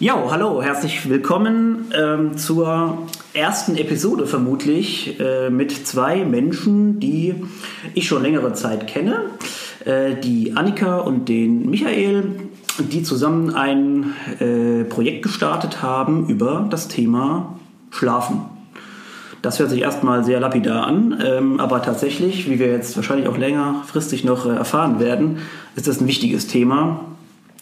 Ja, hallo, herzlich willkommen ähm, zur ersten Episode vermutlich äh, mit zwei Menschen, die ich schon längere Zeit kenne. Äh, die Annika und den Michael, die zusammen ein äh, Projekt gestartet haben über das Thema Schlafen. Das hört sich erstmal sehr lapidar an, ähm, aber tatsächlich, wie wir jetzt wahrscheinlich auch längerfristig noch äh, erfahren werden, ist das ein wichtiges Thema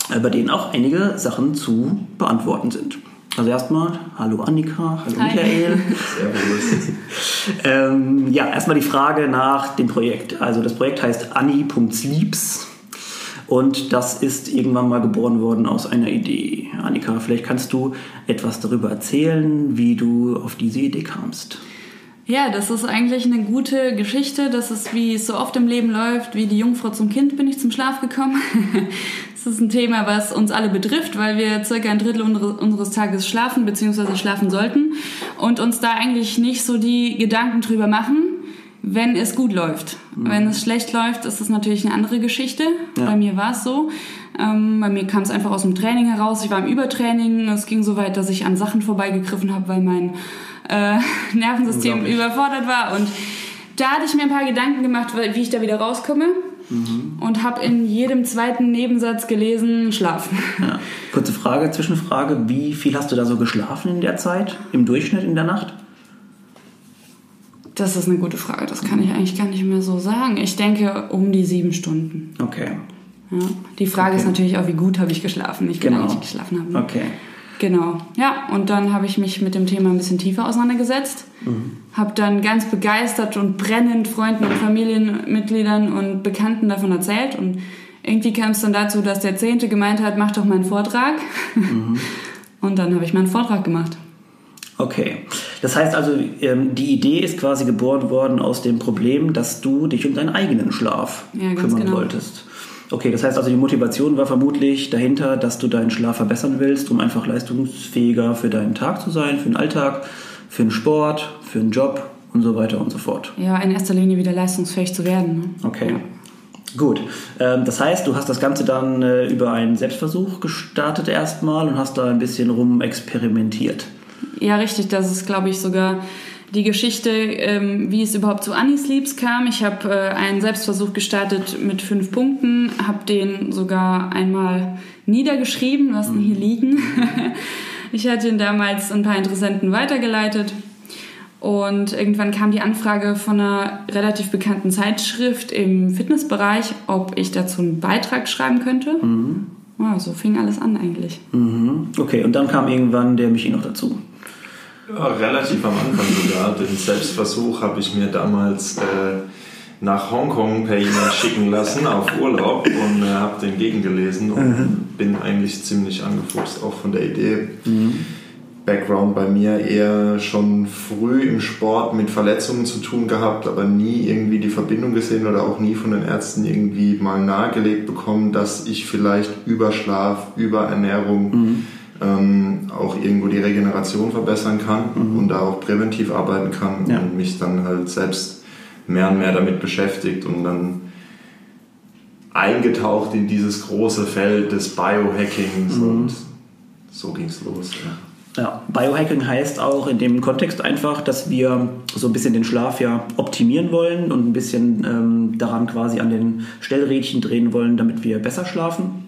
bei denen auch einige Sachen zu beantworten sind. Also erstmal, hallo Annika, hallo Hi. Michael. Servus. ähm, ja, erstmal die Frage nach dem Projekt. Also das Projekt heißt Anni.sleeps und das ist irgendwann mal geboren worden aus einer Idee. Annika, vielleicht kannst du etwas darüber erzählen, wie du auf diese Idee kamst. Ja, das ist eigentlich eine gute Geschichte. Das ist, wie es so oft im Leben läuft, wie die Jungfrau zum Kind bin ich zum Schlaf gekommen. Das ist ein Thema, was uns alle betrifft, weil wir circa ein Drittel unseres Tages schlafen bzw. schlafen sollten und uns da eigentlich nicht so die Gedanken drüber machen, wenn es gut läuft. Mhm. Wenn es schlecht läuft, ist das natürlich eine andere Geschichte. Ja. Bei mir war es so. Ähm, bei mir kam es einfach aus dem Training heraus. Ich war im Übertraining. Es ging so weit, dass ich an Sachen vorbeigegriffen habe, weil mein äh, Nervensystem überfordert war. Und da hatte ich mir ein paar Gedanken gemacht, wie ich da wieder rauskomme mhm. und habe in jedem zweiten Nebensatz gelesen, schlafen. Ja. Kurze Frage, Zwischenfrage, wie viel hast du da so geschlafen in der Zeit, im Durchschnitt in der Nacht? Das ist eine gute Frage, das kann ich eigentlich gar nicht mehr so sagen. Ich denke um die sieben Stunden. Okay. Ja. Die Frage okay. ist natürlich auch, wie gut habe ich geschlafen, nicht genau. wie ich geschlafen habe. Okay. Genau, ja. Und dann habe ich mich mit dem Thema ein bisschen tiefer auseinandergesetzt. Mhm. Habe dann ganz begeistert und brennend Freunden und Familienmitgliedern und Bekannten davon erzählt. Und irgendwie kam es dann dazu, dass der Zehnte gemeint hat, mach doch mal einen Vortrag. Mhm. Und dann habe ich meinen Vortrag gemacht. Okay. Das heißt also, ähm, die Idee ist quasi geboren worden aus dem Problem, dass du dich um deinen eigenen Schlaf ja, kümmern genau. wolltest. Okay, das heißt also, die Motivation war vermutlich dahinter, dass du deinen Schlaf verbessern willst, um einfach leistungsfähiger für deinen Tag zu sein, für den Alltag, für den Sport, für den Job und so weiter und so fort. Ja, in erster Linie wieder leistungsfähig zu werden. Ne? Okay. Ja. Gut, ähm, das heißt, du hast das Ganze dann äh, über einen Selbstversuch gestartet erstmal und hast da ein bisschen rum experimentiert. Ja, richtig. Das ist, glaube ich, sogar die Geschichte, ähm, wie es überhaupt zu Annie Sleeps kam. Ich habe äh, einen Selbstversuch gestartet mit fünf Punkten, habe den sogar einmal niedergeschrieben, was denn hier liegen. ich hatte ihn damals ein paar Interessenten weitergeleitet. Und irgendwann kam die Anfrage von einer relativ bekannten Zeitschrift im Fitnessbereich, ob ich dazu einen Beitrag schreiben könnte. Mhm. Ja, so fing alles an eigentlich. Mhm. Okay, und dann kam irgendwann der Michi noch dazu. Ja, relativ am Anfang sogar. Den Selbstversuch habe ich mir damals äh, nach Hongkong per E-Mail schicken lassen auf Urlaub und äh, habe den gegengelesen und mhm. bin eigentlich ziemlich angefuchst auch von der Idee. Mhm. Background bei mir eher schon früh im Sport mit Verletzungen zu tun gehabt, aber nie irgendwie die Verbindung gesehen oder auch nie von den Ärzten irgendwie mal nahegelegt bekommen, dass ich vielleicht über Schlaf, über Ernährung mhm ähm, auch irgendwo die Regeneration verbessern kann mhm. und da auch präventiv arbeiten kann ja. und mich dann halt selbst mehr und mehr damit beschäftigt und dann eingetaucht in dieses große Feld des Biohackings mhm. und so ging es los. Ja. Ja, Biohacking heißt auch in dem Kontext einfach, dass wir so ein bisschen den Schlaf ja optimieren wollen und ein bisschen ähm, daran quasi an den Stellrädchen drehen wollen, damit wir besser schlafen.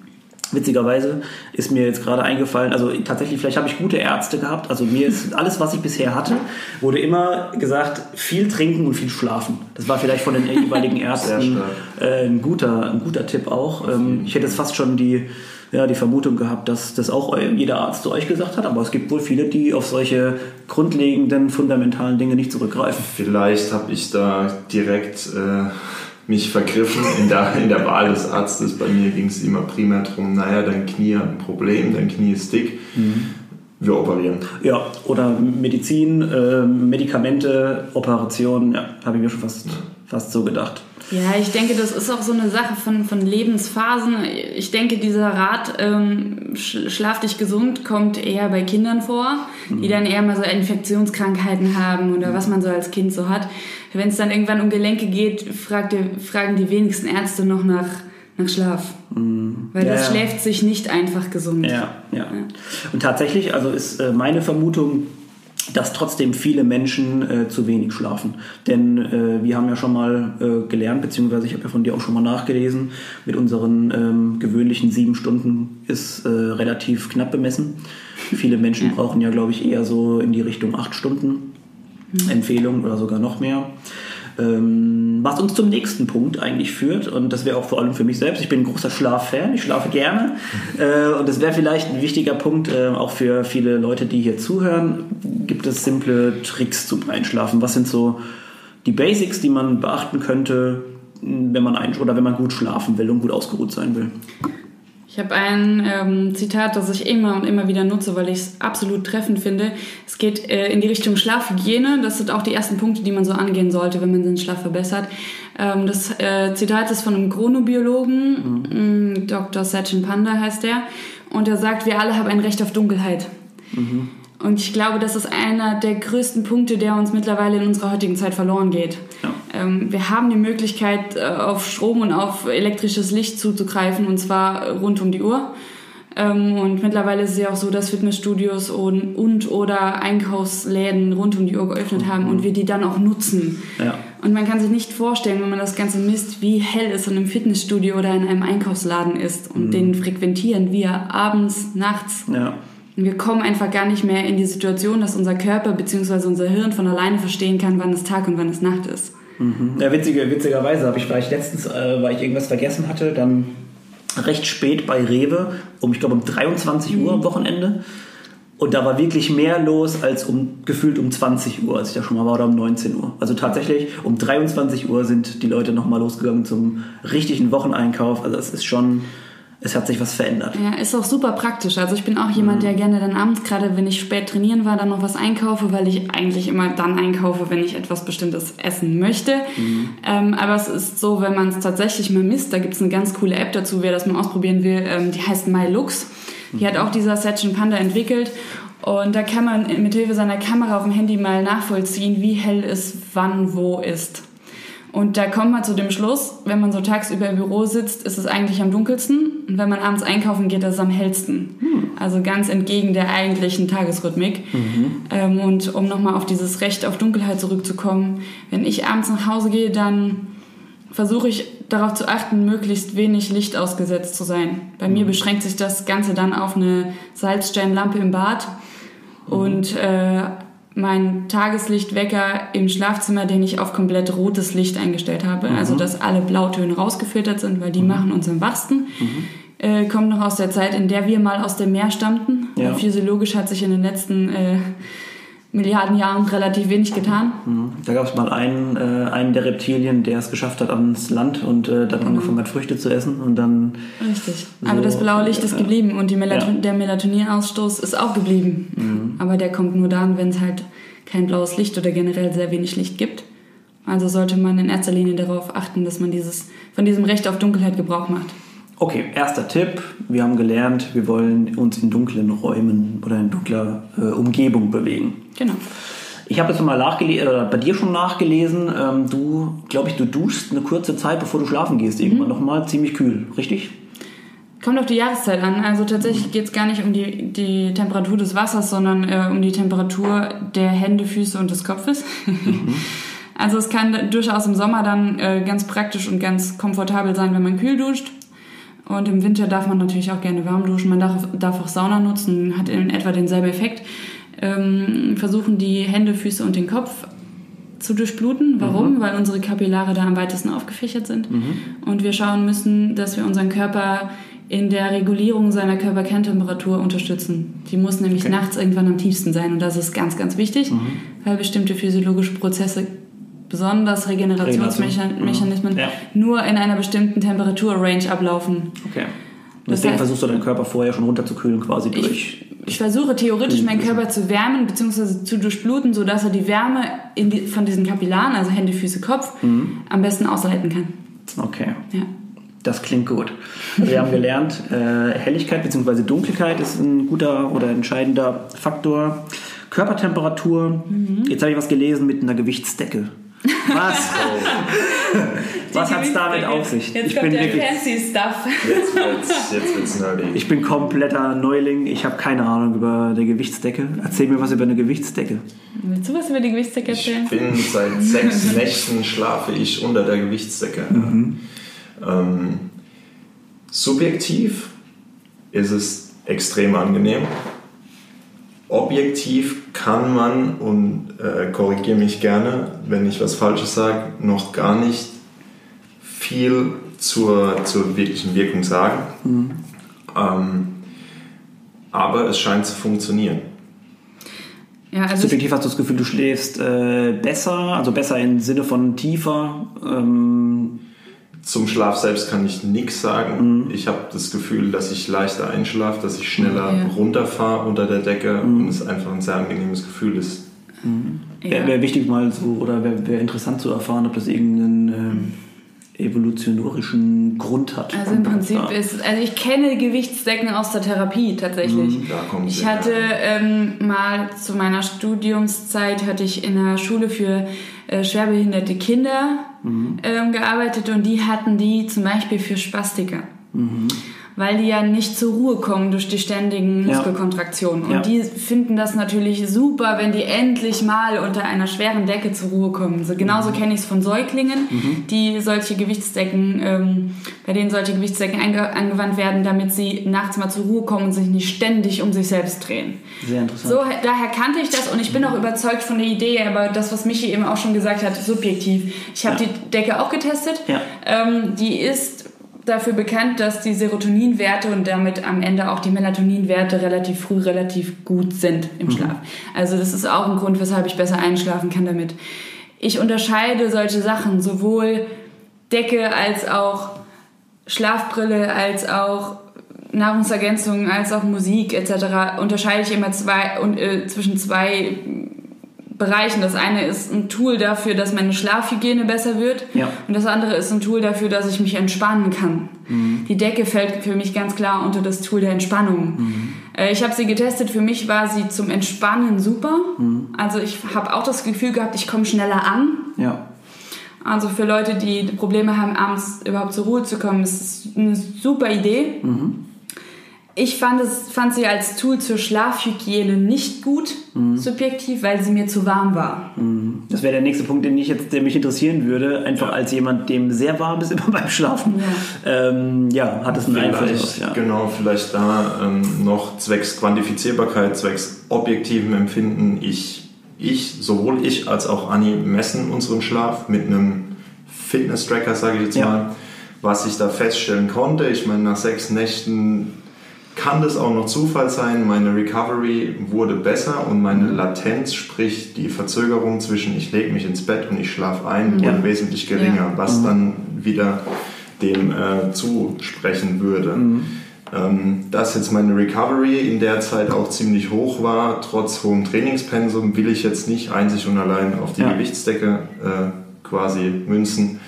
Witzigerweise ist mir jetzt gerade eingefallen, also tatsächlich, vielleicht habe ich gute Ärzte gehabt. Also mir ist alles, was ich bisher hatte, wurde immer gesagt, viel trinken und viel schlafen. Das war vielleicht von den jeweiligen Ärzten äh, ein, guter, ein guter Tipp auch. Ähm, ich hätte jetzt fast schon die, ja, die Vermutung gehabt, dass das auch jeder Arzt zu euch gesagt hat, aber es gibt wohl viele, die auf solche grundlegenden, fundamentalen Dinge nicht zurückgreifen. Vielleicht habe ich da direkt. Äh mich vergriffen in der, in der Wahl des Arztes. Bei mir ging es immer primär darum, naja, dein Knie hat ein Problem, dein Knie ist dick. Mhm. Wir operieren. Ja, oder Medizin, äh, Medikamente, Operationen, ja, habe ich mir schon fast, fast so gedacht. Ja, ich denke, das ist auch so eine Sache von, von Lebensphasen. Ich denke, dieser Rat, ähm, schlaf dich gesund, kommt eher bei Kindern vor, mhm. die dann eher mal so Infektionskrankheiten haben oder was man so als Kind so hat. Wenn es dann irgendwann um Gelenke geht, fragt, fragen die wenigsten Ärzte noch nach nach Schlaf. Weil Ja, das ja. schläft sich nicht einfach gesund. Ja, ja. Und tatsächlich, also ist äh, meine Vermutung, dass trotzdem viele Menschen äh, zu wenig schlafen. Denn äh, wir haben ja schon mal äh, gelernt, beziehungsweise ich habe ja von dir auch schon mal nachgelesen, mit unseren ähm, gewöhnlichen sieben Stunden ist äh, relativ knapp bemessen. Viele Menschen brauchen ja, glaube ich, eher so in die Richtung acht Stunden Empfehlung oder sogar noch mehr. Ähm, was uns zum nächsten Punkt eigentlich führt, und das wäre auch vor allem für mich selbst, ich bin ein großer Schlaffan, ich schlafe gerne, äh, und das wäre vielleicht ein wichtiger Punkt, äh, auch für viele Leute, die hier zuhören, gibt es simple Tricks zum Einschlafen? Was sind so die Basics, die man beachten könnte, wenn man ein oder wenn man gut schlafen will und gut ausgeruht sein will? Ich habe ein ähm, Zitat, das ich immer und immer wieder nutze, weil ich es absolut treffend finde. Es geht äh, in die Richtung Schlafhygiene. Das sind auch die ersten Punkte, die man so angehen sollte, wenn man den Schlaf verbessert. Ähm, das äh, Zitat ist von einem Chronobiologen, mhm. Dr. Sachin Panda heißt der. Und er sagt, wir alle haben ein Recht auf Dunkelheit. Und ich glaube, das ist einer der größten Punkte, der uns mittlerweile in unserer heutigen Zeit verloren geht. Ja. Ähm, wir haben die Möglichkeit, äh, auf Strom und auf elektrisches Licht zuzugreifen, und zwar rund um die Uhr. Ähm, und mittlerweile ist es ja auch so, dass Fitnessstudios und, und oder Einkaufsläden rund um die Uhr geöffnet haben und wir die dann auch nutzen. Ja. Und man kann sich nicht vorstellen, wenn man das Ganze misst, wie hell es in einem Fitnessstudio oder in einem Einkaufsladen ist. Und den frequentieren wir abends, nachts. Ja. Und wir kommen einfach gar nicht mehr in die Situation, dass unser Körper bzw. unser Hirn von alleine verstehen kann, wann es Tag und wann es Nacht ist. Mhm. Ja, witzige, witzigerweise habe ich vielleicht letztens, äh, weil ich irgendwas vergessen hatte, dann recht spät bei Rewe, um ich glaube um 23 Uhr am Wochenende. Und da war wirklich mehr los als um gefühlt um 20 Uhr, als ich da schon mal war, oder um 19 Uhr. Also tatsächlich um 23 Uhr sind die Leute nochmal losgegangen zum richtigen Wocheneinkauf. Also es ist schon, es hat sich was verändert. Ja, ist auch super praktisch. Also ich bin auch jemand, der gerne dann abends, gerade wenn ich spät trainieren war, dann noch was einkaufe, weil ich eigentlich immer dann einkaufe, wenn ich etwas Bestimmtes essen möchte. Ähm, aber es ist so, wenn man es tatsächlich mal misst, da gibt es eine ganz coole App dazu, wer das mal ausprobieren will, ähm, die heißt MyLux. Die hat auch dieser Sachin Panda entwickelt. Und da kann man mit Hilfe seiner Kamera auf dem Handy mal nachvollziehen, wie hell es wann wo ist. Und da kommt man zu dem Schluss, wenn man so tagsüber im Büro sitzt, ist es eigentlich am dunkelsten. Und wenn man abends einkaufen geht, ist es am hellsten. Also ganz entgegen der eigentlichen Tagesrhythmik. Ähm, und um nochmal auf dieses Recht auf Dunkelheit zurückzukommen, wenn ich abends nach Hause gehe, dann versuche ich darauf zu achten, möglichst wenig Licht ausgesetzt zu sein. Bei mir beschränkt sich das Ganze dann auf eine Salzsteinlampe im Bad und äh, mein Tageslichtwecker im Schlafzimmer, den ich auf komplett rotes Licht eingestellt habe. Also dass alle Blautöne rausgefiltert sind, weil die machen uns am wachsten. Äh, kommt noch aus der Zeit, in der wir mal aus dem Meer stammten. Ja. Und physiologisch hat sich in den letzten äh, Milliarden Jahren relativ wenig getan. Mhm. Da gab es mal einen, äh, einen der Reptilien, der es geschafft hat ans Land und äh, dann angefangen hat, Früchte zu essen und dann Richtig. So, Aber das blaue Licht ist ja. geblieben und die Melaton Ja. Mhm. der Melatoninausstoß ist auch geblieben. Aber der kommt nur dann, wenn es halt kein blaues Licht oder generell sehr wenig Licht gibt. Also sollte man in erster Linie darauf achten, dass man dieses, von diesem Recht auf Dunkelheit Gebrauch macht. Okay, erster Tipp. Wir haben gelernt, wir wollen uns in dunklen Räumen oder in dunkler äh, Umgebung bewegen. Genau. Ich habe jetzt mal nachgelesen, oder bei dir schon nachgelesen, ähm, du, glaube ich, du duschst eine kurze Zeit, bevor du schlafen gehst, irgendwann nochmal ziemlich kühl, richtig? Kommt auf die Jahreszeit an. Also tatsächlich geht es gar nicht um die, die Temperatur des Wassers, sondern äh, um die Temperatur der Hände, Füße und des Kopfes. Also es kann durchaus im Sommer dann äh, ganz praktisch und ganz komfortabel sein, wenn man kühl duscht. Und im Winter darf man natürlich auch gerne warm duschen. Man darf, darf auch Sauna nutzen, hat in etwa denselben Effekt. Ähm, versuchen die Hände, Füße und den Kopf zu durchbluten. Warum? Weil unsere Kapillare da am weitesten aufgefächert sind. Und wir schauen müssen, dass wir unseren Körper in der Regulierung seiner Körperkerntemperatur unterstützen. Die muss nämlich nachts irgendwann am tiefsten sein. Und das ist ganz, ganz wichtig, weil bestimmte physiologische Prozesse, besonders Regenerationsmechanismen, Mhm. Ja. nur in einer bestimmten Temperaturrange ablaufen. Okay. Und deswegen heißt- versuchst du deinen Körper vorher schon runterzukühlen quasi durch. Ich versuche theoretisch meinen Körper zu wärmen bzw. zu durchbluten, sodass er die Wärme die, von diesen Kapillaren, also Hände, Füße, Kopf, am besten ausleiten kann. Okay. Ja. Das klingt gut. Wir haben gelernt, äh, Helligkeit bzw. Dunkelheit ist ein guter oder entscheidender Faktor. Körpertemperatur. Jetzt habe ich was gelesen mit einer Gewichtsdecke. Was? Was hat es damit auf sich? Jetzt ich kommt bin der wirklich, fancy Stuff. Jetzt wird's, jetzt wird's nerdy. ich bin kompletter Neuling. Ich habe keine Ahnung über eine Gewichtsdecke. Erzähl mir was über eine Gewichtsdecke. Willst du was über die Gewichtsdecke Ich erzählen? bin seit sechs Nächten schlafe ich unter der Gewichtsdecke. Ähm, subjektiv ist es extrem angenehm. Objektiv kann man, und äh, korrigiere mich gerne, wenn ich was Falsches sage, noch gar nicht viel zur, zur wirklichen Wirkung sagen. Ähm, aber es scheint zu funktionieren. Ja, also Subjektiv hast du das Gefühl, du schläfst äh, besser, also besser im Sinne von tiefer. Ähm, Zum Schlaf selbst kann ich nichts sagen. Ich habe das Gefühl, dass ich leichter einschlafe, dass ich schneller Ja. runterfahre unter der Decke und es einfach ein sehr angenehmes Gefühl ist. Wäre ja. wär wichtig mal so, oder wäre wär interessant zu erfahren, ob das irgendeinen ähm, evolutionarischen Grund hat. Also im Prinzip Ja. ist, also ich kenne Gewichtsdecken aus der Therapie tatsächlich. Da kommt Ich hatte ähm, mal zu meiner Studiumszeit hatte ich in einer Schule für äh, schwerbehinderte Kinder ähm, gearbeitet und die hatten die zum Beispiel für Spastiker. Weil die ja nicht zur Ruhe kommen durch die ständigen. Muskelkontraktionen. Und Ja. die finden das natürlich super, wenn die endlich mal unter einer schweren Decke zur Ruhe kommen. So, genauso kenne ich es von Säuglingen, die solche Gewichtsdecken, ähm, bei denen solche Gewichtsdecken ange angewandt werden, damit sie nachts mal zur Ruhe kommen und sich nicht ständig um sich selbst drehen. Sehr interessant. So, daher kannte ich das und ich bin auch überzeugt von der Idee, aber das, was Michi eben auch schon gesagt hat, subjektiv. Ich habe Ja. die Decke auch getestet. Ja. Ähm, die ist dafür bekannt, dass die Serotoninwerte und damit am Ende auch die Melatoninwerte relativ früh relativ gut sind im Schlaf. Also das ist auch ein Grund, weshalb ich besser einschlafen kann damit. Ich unterscheide solche Sachen, sowohl Decke als auch Schlafbrille, als auch Nahrungsergänzungen, als auch Musik etc. unterscheide ich immer zwei, und, äh, zwischen zwei Bereichen. Das eine ist ein Tool dafür, dass meine Schlafhygiene besser wird. Ja. Und das andere ist ein Tool dafür, dass ich mich entspannen kann. Die Decke fällt für mich ganz klar unter das Tool der Entspannung. Äh, Ich habe sie getestet. Für mich war sie zum Entspannen super. Also ich habe auch das Gefühl gehabt, ich komme schneller an. Ja. Also für Leute, die Probleme haben, abends überhaupt zur Ruhe zu kommen, ist es eine super Idee. Ich fand, es, fand sie als Tool zur Schlafhygiene nicht gut, subjektiv, weil sie mir zu warm war. Das wäre der nächste Punkt, den ich jetzt, der mich interessieren würde. Einfach als jemand, dem sehr warm ist immer beim Schlafen. Ja, ähm, ja hat es einen Einfluss. Ja. genau, vielleicht da ähm, noch zwecks Quantifizierbarkeit, zwecks objektivem Empfinden. Ich, ich, sowohl ich als auch Anni messen unseren Schlaf mit einem Fitness-Tracker, sage ich jetzt Ja. mal. Was ich da feststellen konnte, ich meine, nach sechs Nächten kann das auch noch Zufall sein. Meine Recovery wurde besser und meine Latenz, sprich die Verzögerung zwischen ich lege mich ins Bett und ich schlafe ein, wurde Ja. wesentlich geringer, Ja. was dann wieder dem äh, zusprechen würde. Ähm, dass jetzt meine Recovery in der Zeit auch ziemlich hoch war, trotz hohem Trainingspensum, will ich jetzt nicht einzig und allein auf die Ja. Gewichtsdecke äh, quasi münzen.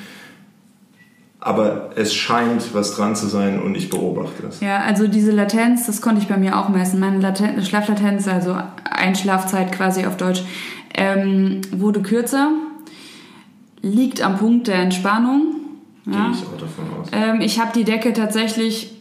Aber es scheint was dran zu sein und ich beobachte es. Ja, also diese Latenz, das konnte ich bei mir auch messen. Meine Laten Schlaflatenz, also Einschlafzeit quasi auf Deutsch, ähm, wurde kürzer, liegt am Punkt der Entspannung. Gehe Ja. ich auch davon aus. Ähm, ich habe die Decke tatsächlich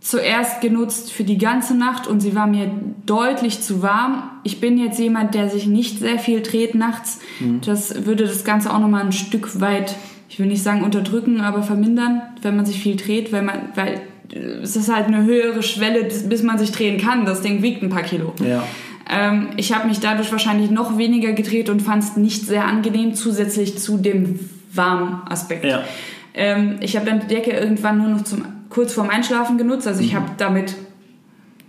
zuerst genutzt für die ganze Nacht und sie war mir deutlich zu warm. Ich bin jetzt jemand, der sich nicht sehr viel dreht nachts. Das würde das Ganze auch nochmal ein Stück weit, ich will nicht sagen unterdrücken, aber vermindern, wenn man sich viel dreht, weil man, weil es ist halt eine höhere Schwelle, bis man sich drehen kann. Das Ding wiegt ein paar Kilo. Ja. Ähm, ich habe mich dadurch wahrscheinlich noch weniger gedreht und fand es nicht sehr angenehm, zusätzlich zu dem warmen Aspekt. Ja. Ähm, ich habe dann die Decke irgendwann nur noch zum, kurz vorm Einschlafen genutzt. Also ich habe damit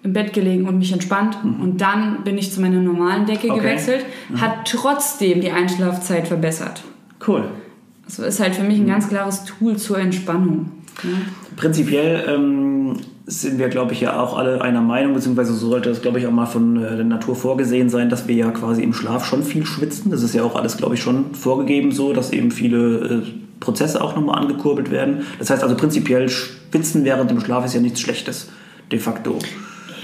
im Bett gelegen und mich entspannt. Und dann bin ich zu meiner normalen Decke Okay. gewechselt. Hat trotzdem die Einschlafzeit verbessert. Cool. Das ist halt für mich ein ganz klares Tool zur Entspannung. Ja. Prinzipiell ähm, sind wir, glaube ich, ja auch alle einer Meinung, beziehungsweise so sollte das, glaube ich, auch mal von äh, der Natur vorgesehen sein, dass wir ja quasi im Schlaf schon viel schwitzen. Das ist ja auch alles, glaube ich, schon vorgegeben so, dass eben viele äh, Prozesse auch nochmal angekurbelt werden. Das heißt also prinzipiell, Schwitzen während dem Schlaf ist ja nichts Schlechtes, de facto.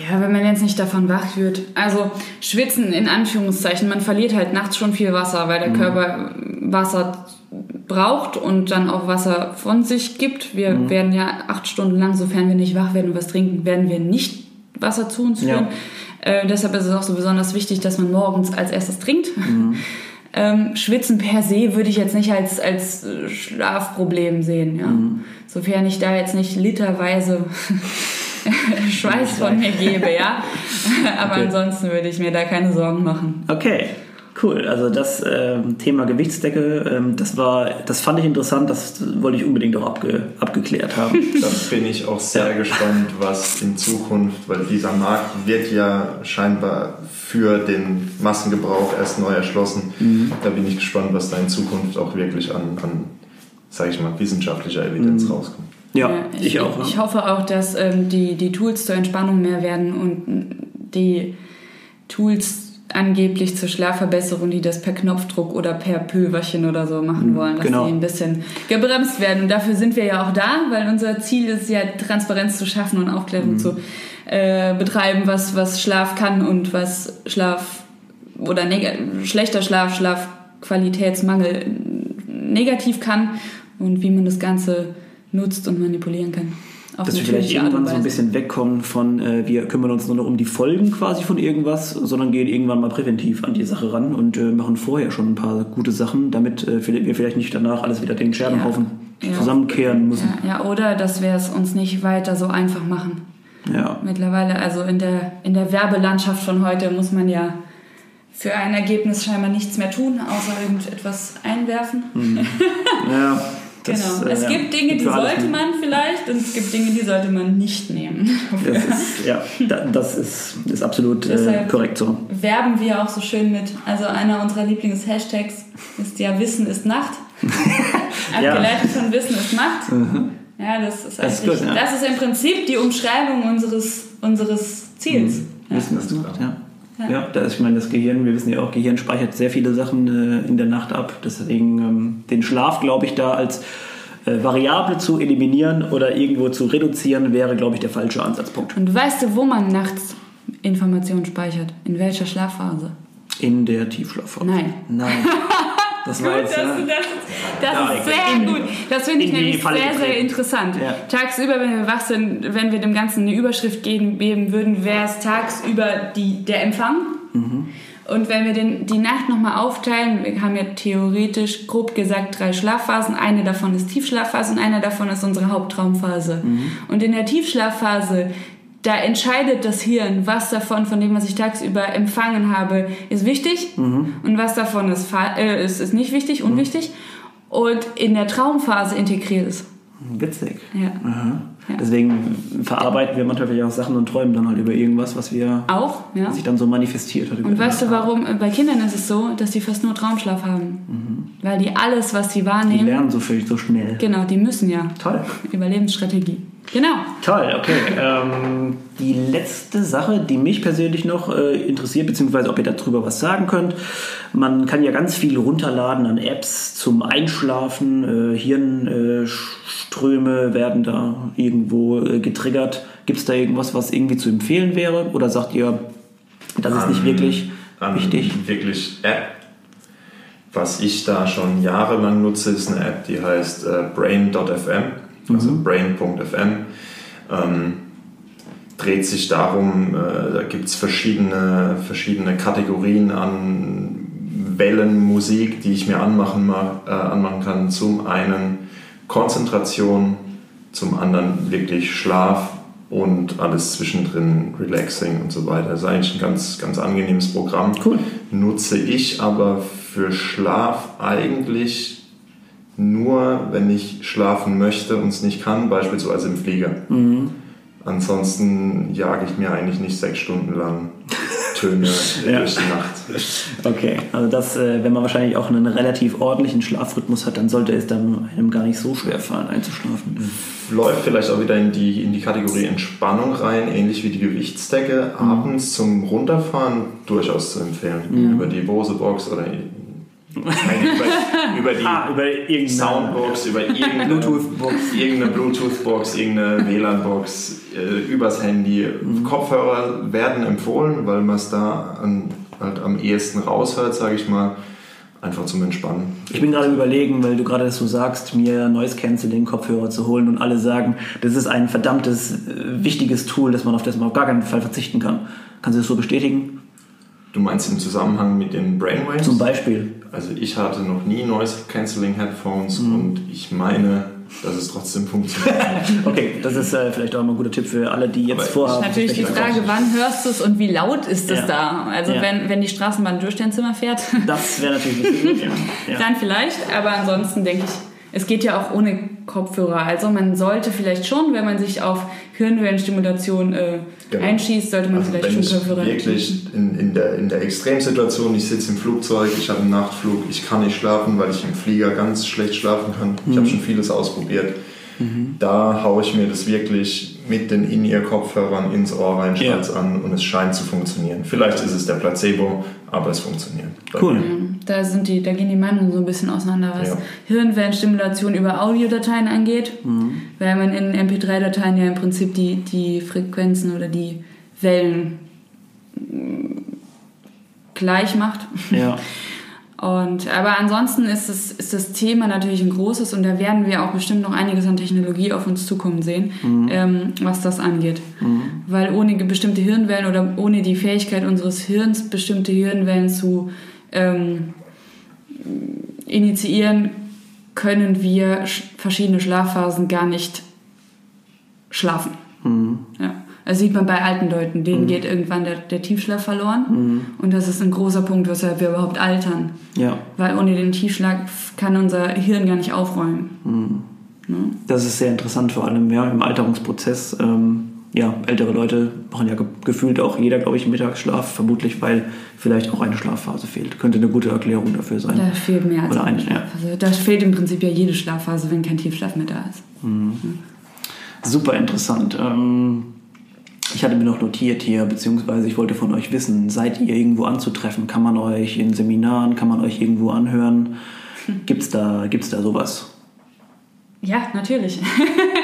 Ja, wenn man jetzt nicht davon wach wird. Also schwitzen in Anführungszeichen. Man verliert halt nachts schon viel Wasser, weil der Körper Wasser braucht und dann auch Wasser von sich gibt. Wir mhm. werden ja acht Stunden lang, sofern wir nicht wach werden und was trinken, werden wir nicht Wasser zu uns führen. Ja. Äh, deshalb ist es auch so besonders wichtig, dass man morgens als erstes trinkt. Mhm. Ähm, Schwitzen per se würde ich jetzt nicht als, als äh, Schlafproblem sehen. Ja. Mhm. Sofern ich da jetzt nicht literweise Schweiß von mir gebe, ja. Aber okay. ansonsten würde ich mir da keine Sorgen machen. Okay. Cool, also das ähm, Thema Gewichtsdecke, ähm, das war, das fand ich interessant, das wollte ich unbedingt auch abge, abgeklärt haben. Da bin ich auch sehr ja. gespannt, was in Zukunft, weil dieser Markt wird ja scheinbar für den Massengebrauch erst neu erschlossen. Mhm. Da bin ich gespannt, was da in Zukunft auch wirklich an, an sage ich mal, wissenschaftlicher Evidenz mhm. rauskommt. Ja, ja ich, ich, auch. Ich hoffe auch, dass ähm, die, die Tools zur Entspannung mehr werden und die Tools angeblich zur Schlafverbesserung, die das per Knopfdruck oder per Pülverchen oder so machen mhm, wollen, dass genau. die ein bisschen gebremst werden. Und dafür sind wir ja auch da, weil unser Ziel ist ja, Transparenz zu schaffen und Aufklärung mhm. zu äh, betreiben, was, was Schlaf kann und was Schlaf oder schlechter Schlaf, Schlafqualitätsmangel negativ kann und wie man das Ganze nutzt und manipulieren kann dass wir vielleicht irgendwann so ein bisschen wegkommen von, äh, wir kümmern uns nur noch um die Folgen quasi von irgendwas, sondern gehen irgendwann mal präventiv an die Sache ran und äh, machen vorher schon ein paar gute Sachen, damit äh, wir vielleicht nicht danach alles wieder den Scherbenhaufen ja. zusammenkehren müssen. Ja, ja, oder dass wir es uns nicht weiter so einfach machen. Ja. Mittlerweile, also in der, in der Werbelandschaft von heute muss man ja für ein Ergebnis scheinbar nichts mehr tun, außer irgendetwas einwerfen. Mhm. Ja. Das, genau. Es äh, gibt Dinge, die sollte man vielleicht und es gibt Dinge, die sollte man nicht nehmen. das ist, ja, das ist, ist absolut äh, korrekt so. Werben wir auch so schön mit. Also einer unserer Lieblings-Hashtags ist ja Wissen ist Nacht. Abgeleitet ja. von Wissen ist Macht. Mhm. Ja, das ist, das ist, gut, ja. das ist im Prinzip die Umschreibung unseres, unseres Ziels. Mhm. Wissen ist Macht, ja. Ja, da ist, ich meine, das Gehirn, wir wissen ja auch, Gehirn speichert sehr viele Sachen äh, in der Nacht ab. Deswegen ähm, den Schlaf, glaube ich, da als äh, Variable zu eliminieren oder irgendwo zu reduzieren, wäre, glaube ich, der falsche Ansatzpunkt. Und weißt du, wo man nachts Informationen speichert? In welcher Schlafphase? In der Tiefschlafphase. Nein. Nein. Das war jetzt, das, ja. das, das ja, ist sehr gut. Das finde ich nämlich sehr, sehr interessant. Ja. Tagsüber, wenn wir wach sind, wenn wir dem Ganzen eine Überschrift geben, würden, wäre es tagsüber die, der Empfang. Mhm. Und wenn wir den, die Nacht nochmal aufteilen, wir haben ja theoretisch grob gesagt drei Schlafphasen. Eine davon ist Tiefschlafphase und eine davon ist unsere Haupttraumphase. Mhm. Und in der Tiefschlafphase da entscheidet das Hirn, was davon, von dem, was ich tagsüber empfangen habe, ist wichtig mhm. und was davon ist, äh, ist, ist nicht wichtig, mhm. unwichtig. Mhm. Und in der Traumphase integriert ist. Witzig. Ja. ja. Deswegen verarbeiten wir manchmal auch Sachen und träumen dann halt über irgendwas, was wir auch, ja. sich dann so manifestiert hat. Und weißt du, warum? Bei Kindern ist es so, dass die fast nur Traumschlaf haben. Mhm. Weil die alles, was sie wahrnehmen. Die lernen so viel, so schnell. Genau, die müssen ja. Toll. Überlebensstrategie. Genau. Toll, okay. Ähm, die letzte Sache, die mich persönlich noch äh, interessiert, beziehungsweise ob ihr darüber was sagen könnt. Man kann ja ganz viel runterladen an Apps zum Einschlafen. Äh, Hirnströme werden da irgendwo äh, getriggert. Gibt es da irgendwas, was irgendwie zu empfehlen wäre? Oder sagt ihr, das ist nicht wirklich um, wichtig? Wirklich App. Was ich da schon jahrelang nutze, ist eine App, die heißt äh, Brain.fm also mhm. brain.fm. Ähm, dreht sich darum, äh, da gibt es verschiedene, verschiedene Kategorien an Wellenmusik, die ich mir anmachen, mag, äh, anmachen kann. Zum einen Konzentration, zum anderen wirklich Schlaf und alles zwischendrin Relaxing und so weiter. Das ist eigentlich ein ganz, ganz angenehmes Programm. Cool. Nutze ich aber für Schlaf eigentlich nur, wenn ich schlafen möchte und es nicht kann, beispielsweise im Flieger. Mhm. Ansonsten jage ich mir eigentlich nicht sechs Stunden lang Töne ja. durch die Nacht. Okay, also das, äh, wenn man wahrscheinlich auch einen relativ ordentlichen Schlafrhythmus hat, dann sollte es dann einem gar nicht so schwer fallen, einzuschlafen. Läuft vielleicht auch wieder in die, in die Kategorie Entspannung rein, ähnlich wie die Gewichtsdecke. Mhm. Abends zum Runterfahren durchaus zu empfehlen. Mhm. Über die Bose-Box oder über, über die ah, über Soundbox, über irgendeine Bluetooth-Box, irgendeine Bluetooth-Box, irgendeine WLAN-Box, äh, übers Handy. Mhm. Kopfhörer werden empfohlen, weil man es da an, halt am ehesten raushört, sage ich mal. einfach zum Entspannen. Ich bin gerade überlegen, weil du gerade das so sagst, mir Noise Cancelling Kopfhörer zu holen und alle sagen, das ist ein verdammtes, äh, wichtiges Tool, dass man auf das man auf gar keinen Fall verzichten kann. Kannst du das so bestätigen? Du meinst im Zusammenhang mit den Brainwaves? Zum Beispiel. Also ich hatte noch nie Noise Cancelling Headphones mhm. und ich meine, dass es trotzdem funktioniert. okay, das ist äh, vielleicht auch mal ein guter Tipp für alle, die jetzt Aber vorhaben. Ist natürlich die Frage, wann hörst du es und wie laut ist es ja. da? Also ja. wenn, wenn die Straßenbahn durch dein Zimmer fährt. Das wäre natürlich nicht gut, ja. Dann vielleicht, aber ansonsten denke ich, es geht ja auch ohne Kopfhörer. Also man sollte vielleicht schon, wenn man sich auf Hirnwellenstimulation äh, genau. einschießt, sollte man also vielleicht schon Kopfhörer wirklich in, in, der, in der Extremsituation, ich sitze im Flugzeug, ich habe einen Nachtflug, ich kann nicht schlafen, weil ich im Flieger ganz schlecht schlafen kann. Mhm. Ich habe schon vieles ausprobiert. Mhm. Da haue ich mir das wirklich mit den In-Ear-Kopfhörern ins Ohr rein, ja. an und es scheint zu funktionieren. Vielleicht ist es der Placebo, aber es funktioniert. Cool. Ja, da, sind die, da gehen die Meinungen so ein bisschen auseinander, was ja. Hirnwellenstimulation über Audiodateien angeht, mhm. weil man in MP3-Dateien ja im Prinzip die, die Frequenzen oder die Wellen gleich macht. Ja. Und, aber ansonsten ist, es, ist das Thema natürlich ein großes und da werden wir auch bestimmt noch einiges an Technologie auf uns zukommen sehen, mhm. ähm, was das angeht. Mhm. Weil ohne bestimmte Hirnwellen oder ohne die Fähigkeit unseres Hirns, bestimmte Hirnwellen zu ähm, initiieren, können wir verschiedene Schlafphasen gar nicht schlafen. Mhm. Ja. Das sieht man bei alten Leuten, denen mhm. geht irgendwann der, der Tiefschlaf verloren. Mhm. Und das ist ein großer Punkt, weshalb wir überhaupt altern. Ja. Weil ohne den Tiefschlag kann unser Hirn gar nicht aufräumen. Mhm. Ja. Das ist sehr interessant, vor allem ja, im Alterungsprozess. Ähm, ja, ältere Leute brauchen ja gefühlt auch jeder, glaube ich, Mittagsschlaf, vermutlich, weil vielleicht auch eine Schlafphase fehlt. Könnte eine gute Erklärung dafür sein. Da fehlt mehr als Oder eine, eine ja. Da fehlt im Prinzip ja jede Schlafphase, wenn kein Tiefschlaf mehr da ist. Mhm. Super interessant. Ähm, ich hatte mir noch notiert hier, beziehungsweise ich wollte von euch wissen, seid ihr irgendwo anzutreffen? Kann man euch in Seminaren, kann man euch irgendwo anhören? Gibt es da, gibt's da sowas? Ja, natürlich.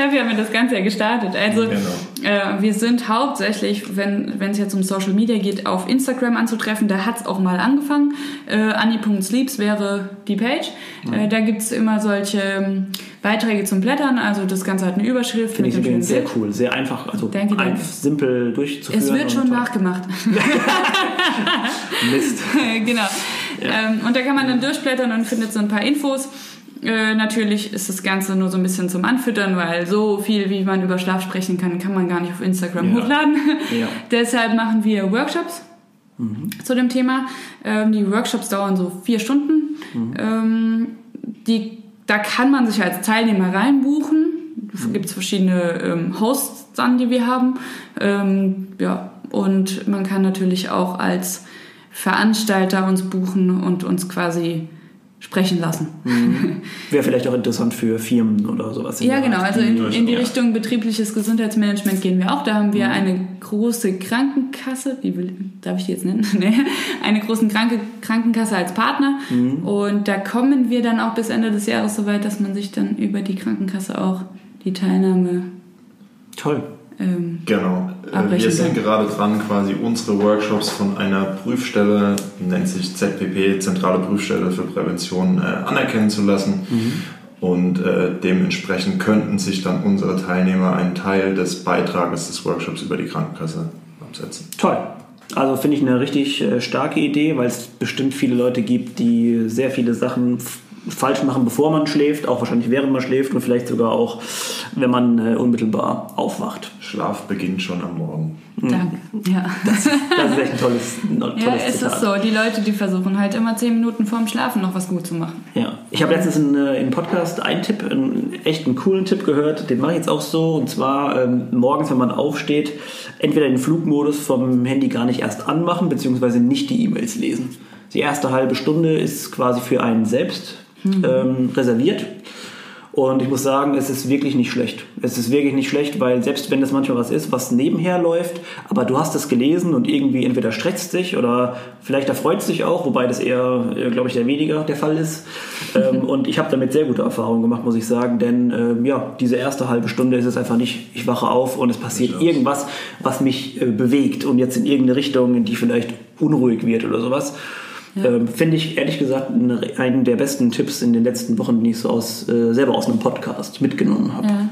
Dafür haben wir das Ganze ja gestartet. Also genau. äh, wir sind hauptsächlich, wenn es jetzt um Social Media geht, auf Instagram anzutreffen. Da hat es auch mal angefangen. Äh, Anni.sleeps wäre die Page. Mhm. Äh, da gibt es immer solche ähm, Beiträge zum Blättern. Also das Ganze hat eine Überschrift. Finde ich übrigens sehr cool. Sehr einfach, also danke, danke. Einfach, simpel durchzuführen. Es wird schon nachgemacht. Mist. genau. Ja. Ähm, und da kann man dann durchblättern und findet so ein paar Infos. Äh, natürlich ist das Ganze nur so ein bisschen zum Anfüttern, weil so viel, wie man über Schlaf sprechen kann, kann man gar nicht auf Instagram ja. hochladen. Ja. Deshalb machen wir Workshops mhm. zu dem Thema. Ähm, die Workshops dauern so vier Stunden. Mhm. Ähm, die, da kann man sich als Teilnehmer reinbuchen. Es mhm. gibt verschiedene ähm, Hosts dann, die wir haben. Ähm, ja, und man kann natürlich auch als Veranstalter uns buchen und uns quasi sprechen lassen. Mhm. Wäre vielleicht auch interessant für Firmen oder sowas. Ja, genau. Also in, in die Richtung betriebliches Gesundheitsmanagement gehen wir auch. Da haben wir mhm. eine große Krankenkasse, die will, darf ich die jetzt nennen? nee, eine große Kranke, Krankenkasse als Partner. Mhm. Und da kommen wir dann auch bis Ende des Jahres so weit, dass man sich dann über die Krankenkasse auch die Teilnahme Toll ähm, genau. Äh, wir sind kann. gerade dran, quasi unsere Workshops von einer Prüfstelle, nennt sich ZPP, Zentrale Prüfstelle für Prävention, äh, anerkennen zu lassen. Mhm. Und äh, dementsprechend könnten sich dann unsere Teilnehmer einen Teil des Beitrages des Workshops über die Krankenkasse absetzen. Toll. Also finde ich eine richtig äh, starke Idee, weil es bestimmt viele Leute gibt, die sehr viele Sachen falsch machen, bevor man schläft, auch wahrscheinlich während man schläft und vielleicht sogar auch, wenn man äh, unmittelbar aufwacht. Schlaf beginnt schon am Morgen. Mhm. Danke. Ja. Das, das, ist echt ein tolles, tolles Ja, es Zitat. ist so. Die Leute, die versuchen halt immer zehn Minuten vorm Schlafen noch was gut zu machen. Ja. Ich habe letztens in, äh, in Podcast einen Tipp, einen echt einen coolen Tipp gehört, den mache ich jetzt auch so. Und zwar ähm, morgens, wenn man aufsteht, entweder den Flugmodus vom Handy gar nicht erst anmachen, beziehungsweise nicht die E-Mails lesen. Die erste halbe Stunde ist quasi für einen selbst mhm. ähm, reserviert. Und ich muss sagen, es ist wirklich nicht schlecht. Es ist wirklich nicht schlecht, weil selbst wenn das manchmal was ist, was nebenher läuft, aber du hast es gelesen und irgendwie entweder stresst dich oder vielleicht erfreut sich auch, wobei das eher, äh, glaube ich, der weniger der Fall ist. ähm, und ich habe damit sehr gute Erfahrungen gemacht, muss ich sagen, denn ähm, ja, diese erste halbe Stunde ist es einfach nicht, ich wache auf und es passiert irgendwas, was mich äh, bewegt und jetzt in irgendeine Richtung, in die vielleicht unruhig wird oder sowas. Ja. Ähm, Finde ich ehrlich gesagt eine, einen der besten Tipps in den letzten Wochen, die ich so aus, äh, selber aus einem Podcast mitgenommen habe. Ja.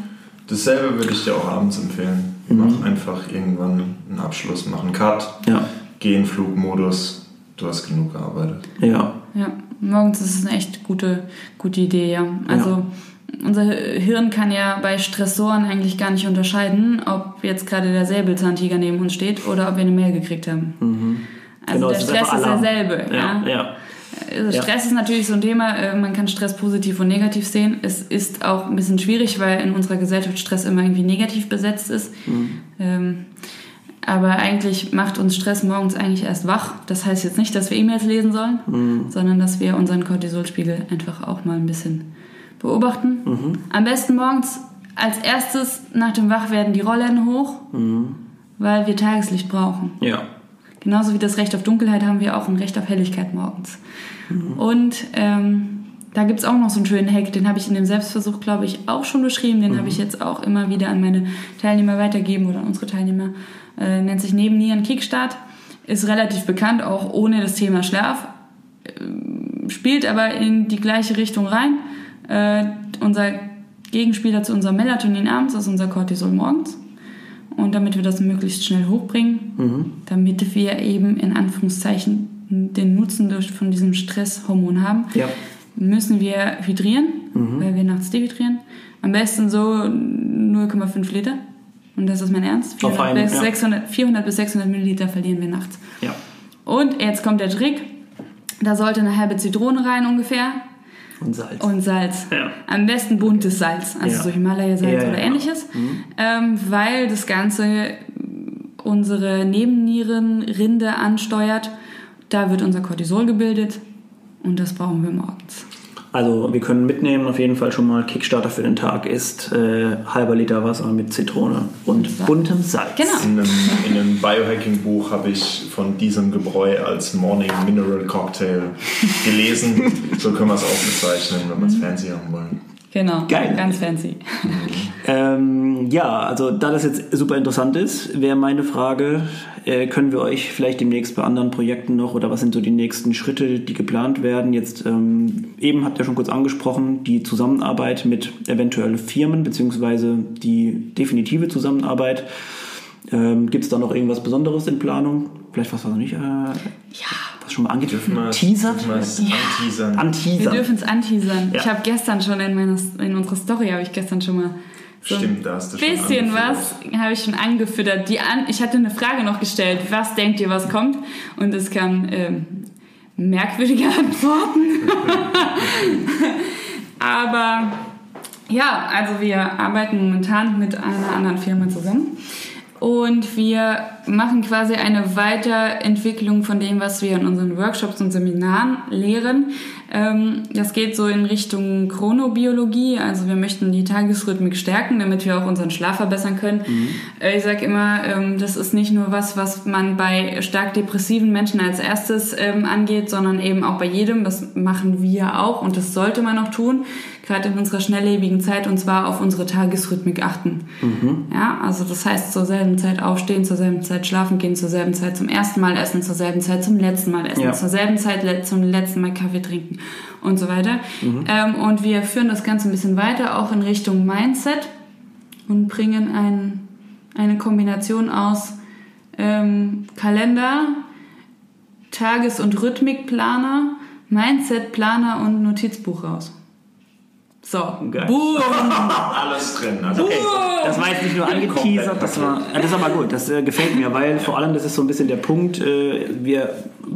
Dasselbe würde ich dir auch abends empfehlen. Mach einfach irgendwann einen Abschluss, mach einen Cut, Ja, geh in Flugmodus, du hast genug gearbeitet. ja, Ja, morgens ist es eine echt gute, gute Idee, ja. Also unser Hirn kann ja bei Stressoren eigentlich gar nicht unterscheiden, ob jetzt gerade der Säbelzahntiger neben uns steht oder ob wir eine Mail gekriegt haben. Also Genau, der ist Stress ist derselbe. ja, Ja. ja. Also. Stress ist natürlich so ein Thema, äh, man kann Stress positiv und negativ sehen. Es ist auch ein bisschen schwierig, weil in unserer Gesellschaft Stress immer irgendwie negativ besetzt ist. Mhm. Ähm, aber eigentlich macht uns Stress morgens eigentlich erst wach. Das heißt jetzt nicht, dass wir E-Mails lesen sollen, Mhm. sondern dass wir unseren Cortisolspiegel einfach auch mal ein bisschen beobachten. Mhm. Am besten morgens als erstes nach dem Wachwerden die Rollläden hoch, Mhm. weil wir Tageslicht brauchen. ja. Genauso wie das Recht auf Dunkelheit haben wir auch ein Recht auf Helligkeit morgens. Und ähm, da gibt es auch noch so einen schönen Hack, den habe ich in dem Selbstversuch, glaube ich, auch schon beschrieben. Den habe ich jetzt auch immer wieder an meine Teilnehmer weitergeben oder an unsere Teilnehmer. Äh, nennt sich Nebennieren Kickstart. Ist relativ bekannt, auch ohne das Thema Schlaf. Ähm, spielt aber in die gleiche Richtung rein. Äh, unser Gegenspieler zu unserem Melatonin abends ist unser Cortisol morgens. Und damit wir das möglichst schnell hochbringen, damit wir eben in Anführungszeichen den Nutzen durch, von diesem Stresshormon haben, Ja. müssen wir hydrieren, weil wir nachts dehydrieren. Am besten so 0,5 Liter. Und das ist mein Ernst. Auf 400, einen, bis ja. 600, 400 bis 600 Milliliter verlieren wir nachts. ja. Und jetzt kommt der Trick. Da sollte eine halbe Zitrone rein ungefähr. Und Salz. Und Salz. Ja. Am besten buntes Salz, also Ja. so Himalaya-Salz Ja, oder ähnliches, ähm, weil das Ganze unsere Nebennierenrinde ansteuert. Da wird unser Cortisol gebildet und das brauchen wir morgens. Also wir können mitnehmen auf jeden Fall schon mal Kickstarter für den Tag ist äh, halber Liter Wasser mit Zitrone und Salz. buntem Salz. Genau. In einem, in einem Biohacking-Buch habe ich von diesem Gebräu als Morning Mineral Cocktail gelesen. so können wir es auch bezeichnen, wenn wir es fancy haben wollen. Genau. Geil. Ganz fancy. Ähm, ja, also da das jetzt super interessant ist, wäre meine Frage, äh, können wir euch vielleicht demnächst bei anderen Projekten noch oder was sind so die nächsten Schritte, die geplant werden? Jetzt ähm, eben habt ihr schon kurz angesprochen, die Zusammenarbeit mit eventuell Firmen beziehungsweise die definitive Zusammenarbeit. Ähm, Gibt es da noch irgendwas Besonderes in Planung? Vielleicht was, was noch nicht, äh, was schon mal angeht? Dürfen wir Teasert? es anteasern? Wir dürfen es anteasern. Ja. Ich habe gestern schon in, meiner, in unserer Story, habe ich gestern schon mal so Stimmt, da hast du ein schon bisschen angefüttert. was habe ich schon angefüttert. Die an, ich hatte eine Frage noch gestellt, was denkt ihr, was kommt? Und es kamen ähm, merkwürdige Antworten. Aber ja, also wir arbeiten momentan mit einer anderen Firma zusammen. Und wir machen quasi eine Weiterentwicklung von dem, was wir in unseren Workshops und Seminaren lehren. Ähm, das geht so in Richtung Chronobiologie. Also wir möchten die Tagesrhythmik stärken, damit wir auch unseren Schlaf verbessern können. Äh, Ich sage immer, ähm, das ist nicht nur was, was man bei stark depressiven Menschen als erstes ähm, angeht, sondern eben auch bei jedem. Das machen wir auch und das sollte man auch tun, gerade in unserer schnelllebigen Zeit und zwar auf unsere Tagesrhythmik achten. Ja, also das heißt zur selben Zeit aufstehen, zur selben Zeit schlafen gehen, zur selben Zeit zum ersten Mal essen, zur selben Zeit zum letzten Mal essen, Ja. zur selben Zeit zum letzten Mal Kaffee trinken und so weiter. Ähm, und wir führen das Ganze ein bisschen weiter, auch in Richtung Mindset und bringen ein, eine Kombination aus ähm, Kalender, Tages- und Rhythmikplaner, Mindsetplaner und Notizbuch raus. So, Geil. boom! Alles drin. Also, Okay, das war jetzt nicht nur angeteasert, das war, das ist aber gut, das äh, gefällt mir, weil vor allem das ist so ein bisschen der Punkt, äh, wir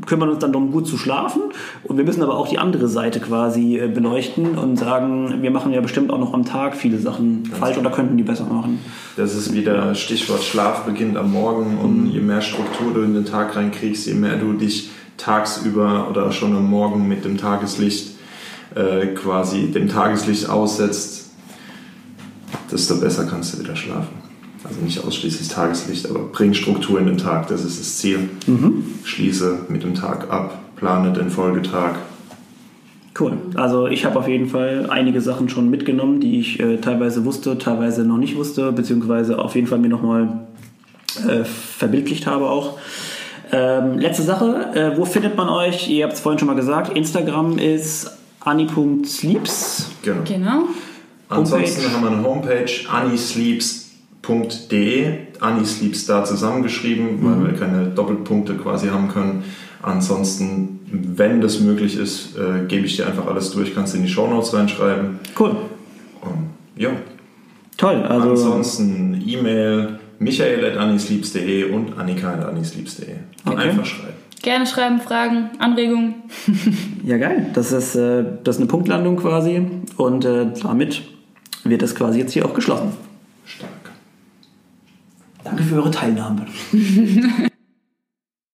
kümmern uns dann darum, gut zu schlafen und wir müssen aber auch die andere Seite quasi äh, beleuchten und sagen, wir machen ja bestimmt auch noch am Tag viele Sachen falsch oder könnten die besser machen. Das ist wieder Stichwort Schlaf beginnt am Morgen und je mehr Struktur du in den Tag reinkriegst, je mehr du dich tagsüber oder schon am Morgen mit dem Tageslicht äh, quasi dem Tageslicht aussetzt, desto besser kannst du wieder schlafen. Also nicht ausschließlich Tageslicht, aber bring Struktur in den Tag, das ist das Ziel. Schließe mit dem Tag ab, plane den Folgetag. Cool. Also ich habe auf jeden Fall einige Sachen schon mitgenommen, die ich äh, teilweise wusste, teilweise noch nicht wusste, beziehungsweise auf jeden Fall mir nochmal äh, verbildlicht habe auch. Ähm, letzte Sache, äh, wo findet man euch? Ihr habt es vorhin schon mal gesagt, Instagram ist anni.sleeps. Genau. Genau. Ansonsten Homepage. haben wir eine Homepage annisleeps.de. Annie Sleeps da zusammengeschrieben, weil wir keine Doppelpunkte quasi haben können. Ansonsten, wenn das möglich ist, äh, gebe ich dir einfach alles durch, kannst du in die Shownotes reinschreiben. Cool. Und, ja, Toll. Also, ansonsten E-Mail michael.annisleeps.de und annika.annisleeps.de. Okay. Einfach schreiben. Gerne schreiben, Fragen, Anregungen. ja, geil. Das ist, äh, das ist eine Punktlandung quasi. Und äh, damit wird das quasi jetzt hier auch geschlossen. Stark. Danke für eure Teilnahme.